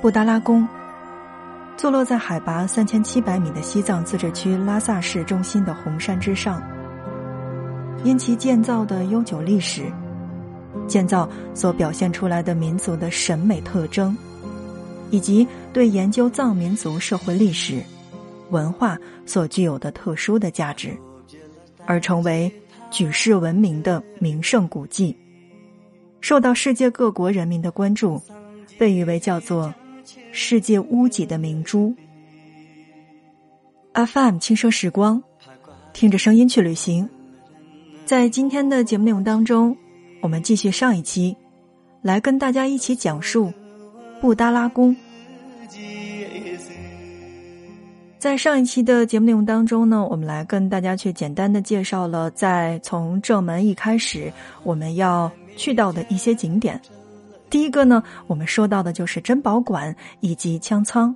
布达拉宫，坐落在海拔三千七百米的西藏自治区拉萨市中心的红山之上。因其建造的悠久历史，建造所表现出来的民族的审美特征，以及对研究藏民族社会历史、文化所具有的特殊的价值，而成为举世闻名的名胜古迹，受到世界各国人民的关注，被誉为叫做“世界屋脊”的明珠。FM 轻奢时光，听着声音去旅行。在今天的节目内容当中，我们继续上一期，来跟大家一起讲述布达拉宫。在上一期的节目内容当中呢，我们来跟大家去简单的介绍了，在从正门一开始我们要去到的一些景点。第一个呢，我们说到的就是珍宝馆以及枪仓。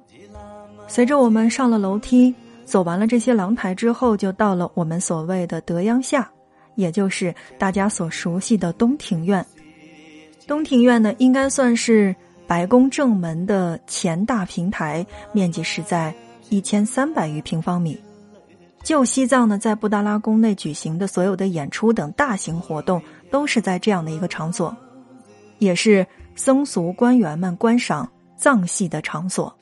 随着我们上了楼梯，走完了这些廊台之后，就到了我们所谓的德阳下。也就是大家所熟悉的东庭院。东庭院呢，应该算是白宫正门的前大平台，面积是在一千三百余平方米。旧西藏呢，在布达拉宫内举行的所有的演出等大型活动，都是在这样的一个场所，也是僧俗官员们观赏藏戏的场所。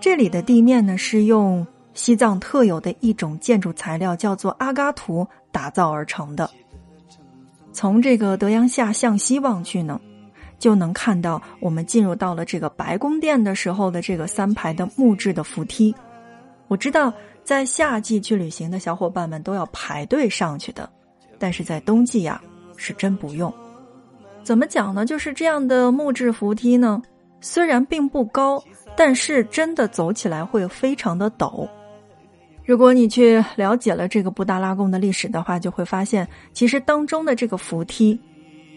这里的地面呢，是用西藏特有的一种建筑材料，叫做阿嘎图。打造而成的。从这个德阳下向西望去呢，就能看到我们进入到了这个白宫殿的时候的这个三排的木质的扶梯。我知道在夏季去旅行的小伙伴们都要排队上去的，但是在冬季呀是真不用。怎么讲呢？就是这样的木质扶梯呢，虽然并不高，但是真的走起来会非常的陡。如果你去了解了这个布达拉宫的历史的话，就会发现，其实当中的这个扶梯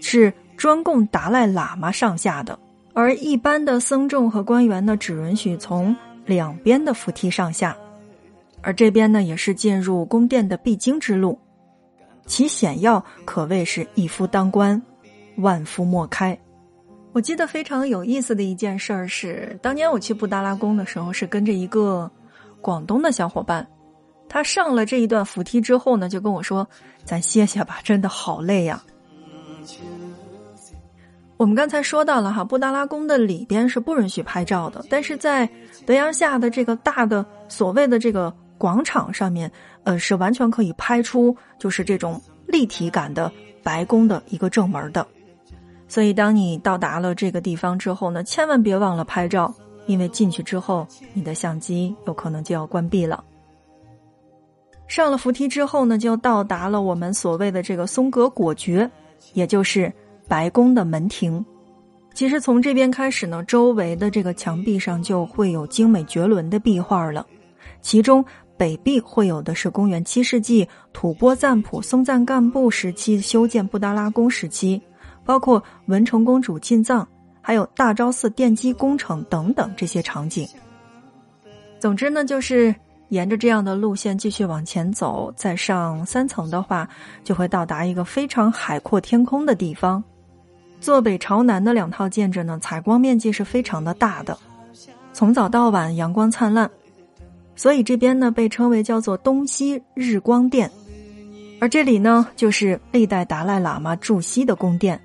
是专供达赖喇嘛上下的，而一般的僧众和官员呢，只允许从两边的扶梯上下。而这边呢，也是进入宫殿的必经之路，其险要可谓是一夫当关，万夫莫开。我记得非常有意思的一件事儿是，当年我去布达拉宫的时候，是跟着一个广东的小伙伴。他上了这一段扶梯之后呢，就跟我说：“咱歇歇吧，真的好累呀。”我们刚才说到了哈，布达拉宫的里边是不允许拍照的，但是在德阳下的这个大的所谓的这个广场上面，呃，是完全可以拍出就是这种立体感的白宫的一个正门的。所以，当你到达了这个地方之后呢，千万别忘了拍照，因为进去之后你的相机有可能就要关闭了。上了扶梯之后呢，就到达了我们所谓的这个松格果蕨，也就是白宫的门庭。其实从这边开始呢，周围的这个墙壁上就会有精美绝伦的壁画了。其中北壁会有的是公元七世纪吐蕃赞普松赞干布时期修建布达拉宫时期，包括文成公主进藏，还有大昭寺奠基工程等等这些场景。总之呢，就是。沿着这样的路线继续往前走，再上三层的话，就会到达一个非常海阔天空的地方。坐北朝南的两套建筑呢，采光面积是非常的大的，从早到晚阳光灿烂，所以这边呢被称为叫做东西日光殿。而这里呢，就是历代达赖喇嘛驻西的宫殿，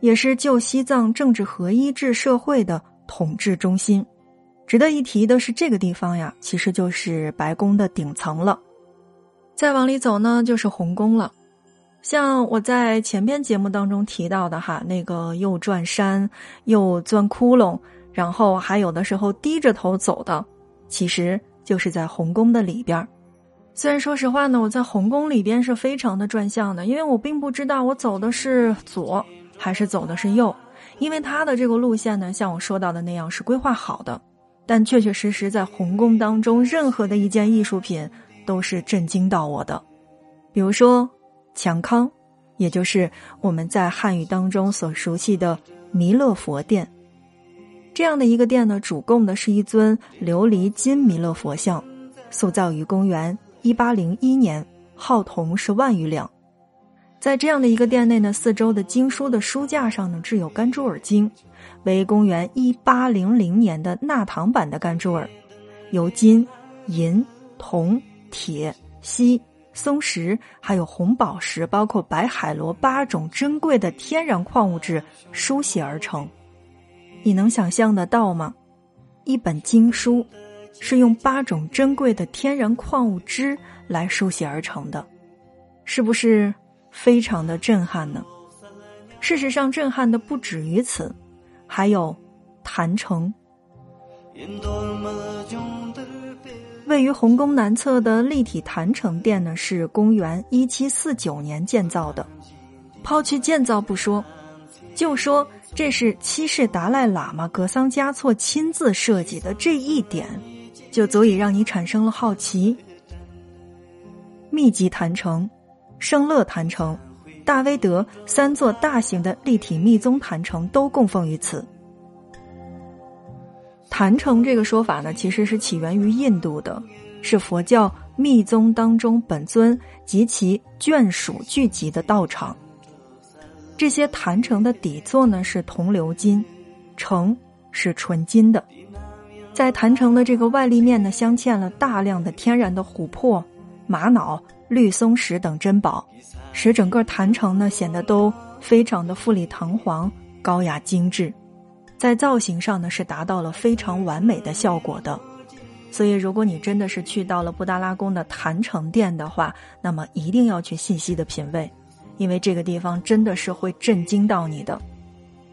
也是旧西藏政治合一制社会的统治中心。值得一提的是，这个地方呀，其实就是白宫的顶层了。再往里走呢，就是红宫了。像我在前边节目当中提到的哈，那个又转山又钻窟窿，然后还有的时候低着头走的，其实就是在红宫的里边。虽然说实话呢，我在红宫里边是非常的转向的，因为我并不知道我走的是左还是走的是右，因为他的这个路线呢，像我说到的那样是规划好的。但确确实实，在红宫当中，任何的一件艺术品都是震惊到我的。比如说，强康，也就是我们在汉语当中所熟悉的弥勒佛殿，这样的一个殿呢，主供的是一尊琉璃金弥勒佛像，塑造于公元一八零一年，号铜是万余两。在这样的一个店内呢，四周的经书的书架上呢，置有甘珠尔经，为公元一八零零年的纳唐版的甘珠尔，由金、银、铜、铁、锡、松石，还有红宝石，包括白海螺八种珍贵的天然矿物质书写而成。你能想象得到吗？一本经书是用八种珍贵的天然矿物质来书写而成的，是不是？非常的震撼呢。事实上，震撼的不止于此，还有坛城。位于红宫南侧的立体坛城殿呢，是公元一七四九年建造的。抛去建造不说，就说这是七世达赖喇嘛格桑嘉措亲自设计的这一点，就足以让你产生了好奇。密集坛城。圣乐坛城、大威德三座大型的立体密宗坛城都供奉于此。坛城这个说法呢，其实是起源于印度的，是佛教密宗当中本尊及其眷属聚集的道场。这些坛城的底座呢是铜鎏金，城是纯金的。在坛城的这个外立面呢，镶嵌了大量的天然的琥珀、玛瑙。绿松石等珍宝，使整个坛城呢显得都非常的富丽堂皇、高雅精致，在造型上呢是达到了非常完美的效果的。所以，如果你真的是去到了布达拉宫的坛城殿的话，那么一定要去细细的品味，因为这个地方真的是会震惊到你的。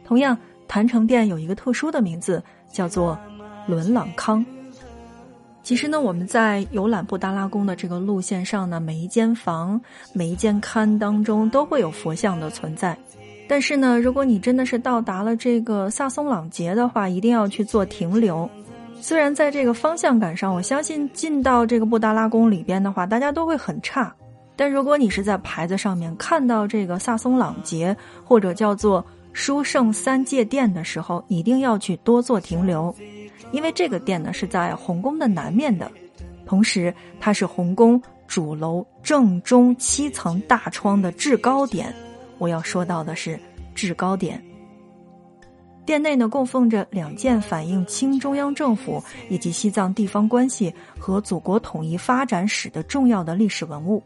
同样，坛城殿有一个特殊的名字，叫做伦朗康。其实呢，我们在游览布达拉宫的这个路线上呢，每一间房、每一间龛当中都会有佛像的存在。但是呢，如果你真的是到达了这个萨松朗节的话，一定要去做停留。虽然在这个方向感上，我相信进到这个布达拉宫里边的话，大家都会很差。但如果你是在牌子上面看到这个萨松朗节或者叫做殊胜三界殿的时候，一定要去多做停留。因为这个殿呢是在红宫的南面的，同时它是红宫主楼正中七层大窗的制高点。我要说到的是制高点。殿内呢供奉着两件反映清中央政府以及西藏地方关系和祖国统一发展史的重要的历史文物，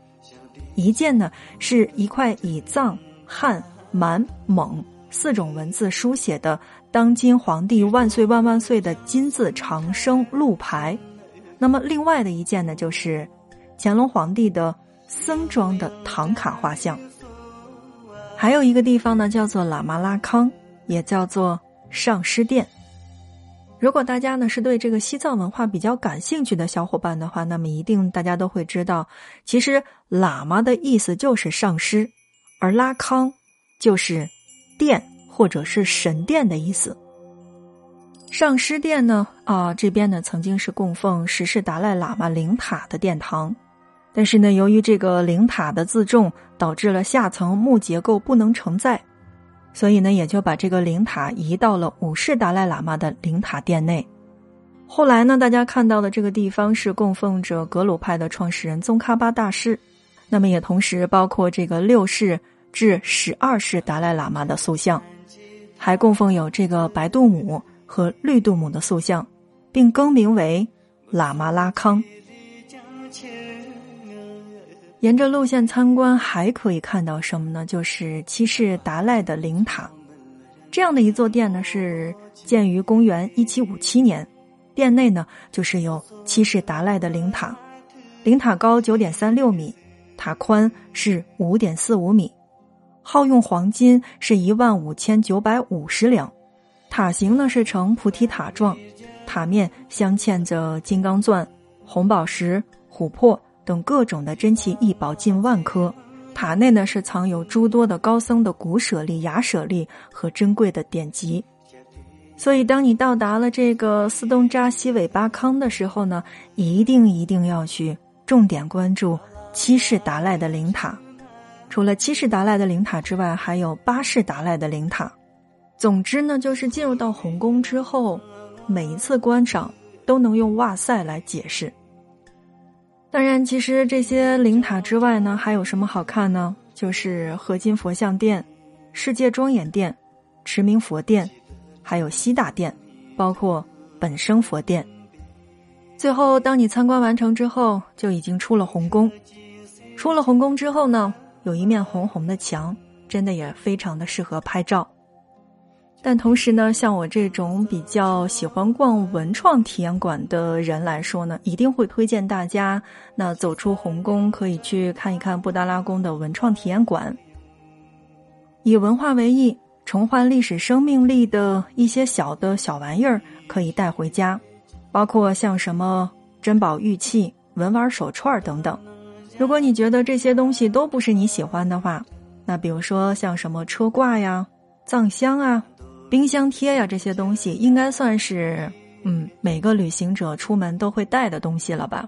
一件呢是一块以藏、汉、满、蒙四种文字书写的。当今皇帝万岁万万岁的金字长生路牌，那么另外的一件呢，就是乾隆皇帝的僧装的唐卡画像。还有一个地方呢，叫做喇嘛拉康，也叫做上师殿。如果大家呢是对这个西藏文化比较感兴趣的小伙伴的话，那么一定大家都会知道，其实喇嘛的意思就是上师，而拉康就是殿。或者是神殿的意思。上师殿呢，啊，这边呢曾经是供奉十世达赖喇嘛灵塔的殿堂，但是呢，由于这个灵塔的自重，导致了下层木结构不能承载，所以呢，也就把这个灵塔移到了五世达赖喇嘛的灵塔殿内。后来呢，大家看到的这个地方是供奉着格鲁派的创始人宗喀巴大师，那么也同时包括这个六世至十二世达赖喇嘛的塑像。还供奉有这个白度母和绿度母的塑像，并更名为喇嘛拉康。沿着路线参观，还可以看到什么呢？就是七世达赖的灵塔。这样的一座殿呢，是建于公元一七五七年。殿内呢，就是有七世达赖的灵塔。灵塔高九点三六米，塔宽是五点四五米。耗用黄金是一万五千九百五十两，塔形呢是呈菩提塔状，塔面镶嵌着金刚钻、红宝石、琥珀等各种的珍奇异宝近万颗。塔内呢是藏有诸多的高僧的古舍利、雅舍利和珍贵的典籍。所以，当你到达了这个斯东扎西韦巴康的时候呢，一定一定要去重点关注七世达赖的灵塔。除了七世达赖的灵塔之外，还有八世达赖的灵塔。总之呢，就是进入到红宫之后，每一次观赏都能用“哇塞”来解释。当然，其实这些灵塔之外呢，还有什么好看呢？就是合金佛像殿、世界庄严殿、持明佛殿，还有西大殿，包括本生佛殿。最后，当你参观完成之后，就已经出了红宫。出了红宫之后呢，有一面红红的墙，真的也非常的适合拍照。但同时呢，像我这种比较喜欢逛文创体验馆的人来说呢，一定会推荐大家，那走出红宫可以去看一看布达拉宫的文创体验馆。以文化为义，重焕历史生命力的一些小的小玩意儿可以带回家，包括像什么珍宝玉器、文玩手串等等。如果你觉得这些东西都不是你喜欢的话，那比如说像什么车挂呀、藏香啊。冰箱贴呀，这些东西应该算是，嗯，每个旅行者出门都会带的东西了吧？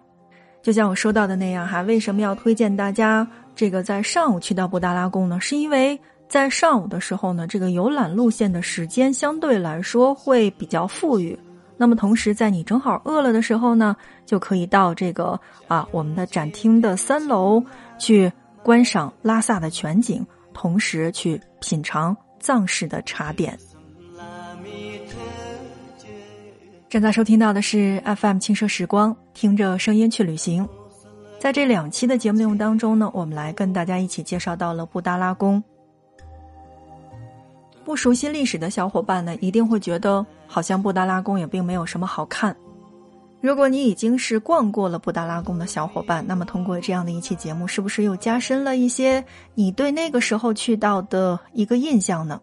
就像我说到的那样哈，为什么要推荐大家这个在上午去到布达拉宫呢？是因为在上午的时候呢，这个游览路线的时间相对来说会比较富裕。那么同时，在你正好饿了的时候呢，就可以到这个啊我们的展厅的三楼去观赏拉萨的全景，同时去品尝藏式的茶点。正在收听到的是 FM 轻奢时光，听着声音去旅行。在这两期的节目内容当中呢，我们来跟大家一起介绍到了布达拉宫。不熟悉历史的小伙伴呢，一定会觉得好像布达拉宫也并没有什么好看。如果你已经是逛过了布达拉宫的小伙伴，那么通过这样的一期节目，是不是又加深了一些你对那个时候去到的一个印象呢？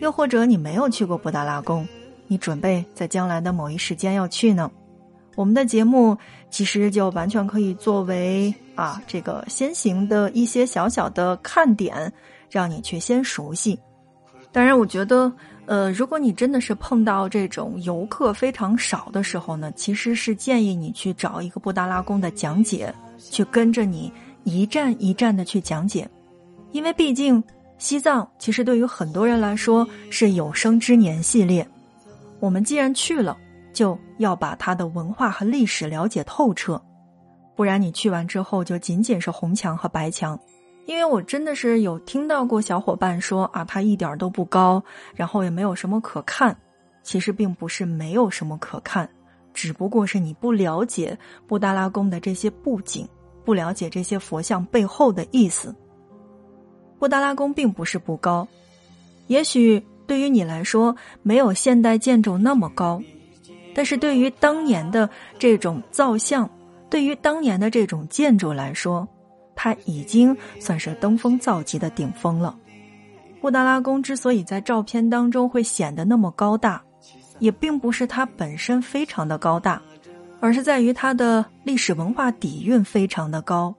又或者你没有去过布达拉宫？你准备在将来的某一时间要去呢？我们的节目其实就完全可以作为啊这个先行的一些小小的看点，让你去先熟悉。当然，我觉得呃，如果你真的是碰到这种游客非常少的时候呢，其实是建议你去找一个布达拉宫的讲解，去跟着你一站一站的去讲解，因为毕竟西藏其实对于很多人来说是有生之年系列。我们既然去了，就要把它的文化和历史了解透彻，不然你去完之后就仅仅是红墙和白墙。因为我真的是有听到过小伙伴说啊，它一点都不高，然后也没有什么可看。其实并不是没有什么可看，只不过是你不了解布达拉宫的这些布景，不了解这些佛像背后的意思。布达拉宫并不是不高，也许。对于你来说，没有现代建筑那么高，但是对于当年的这种造像，对于当年的这种建筑来说，它已经算是登峰造极的顶峰了。布达拉宫之所以在照片当中会显得那么高大，也并不是它本身非常的高大，而是在于它的历史文化底蕴非常的高。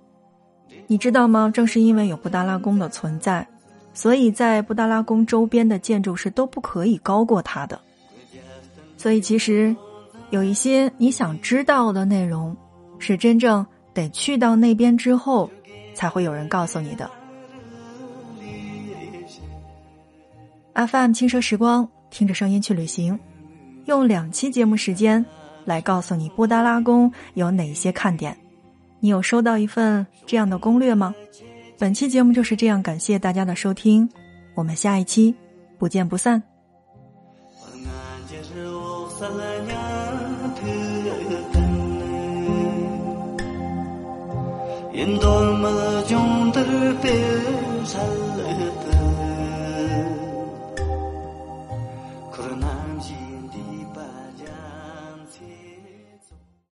你知道吗？正是因为有布达拉宫的存在。所以在布达拉宫周边的建筑是都不可以高过它的，所以其实有一些你想知道的内容，是真正得去到那边之后才会有人告诉你的。FM 轻奢时光，听着声音去旅行，用两期节目时间来告诉你布达拉宫有哪些看点。你有收到一份这样的攻略吗？本期节目就是这样，感谢大家的收听，我们下一期不见不散。in dol ma jong der pe sal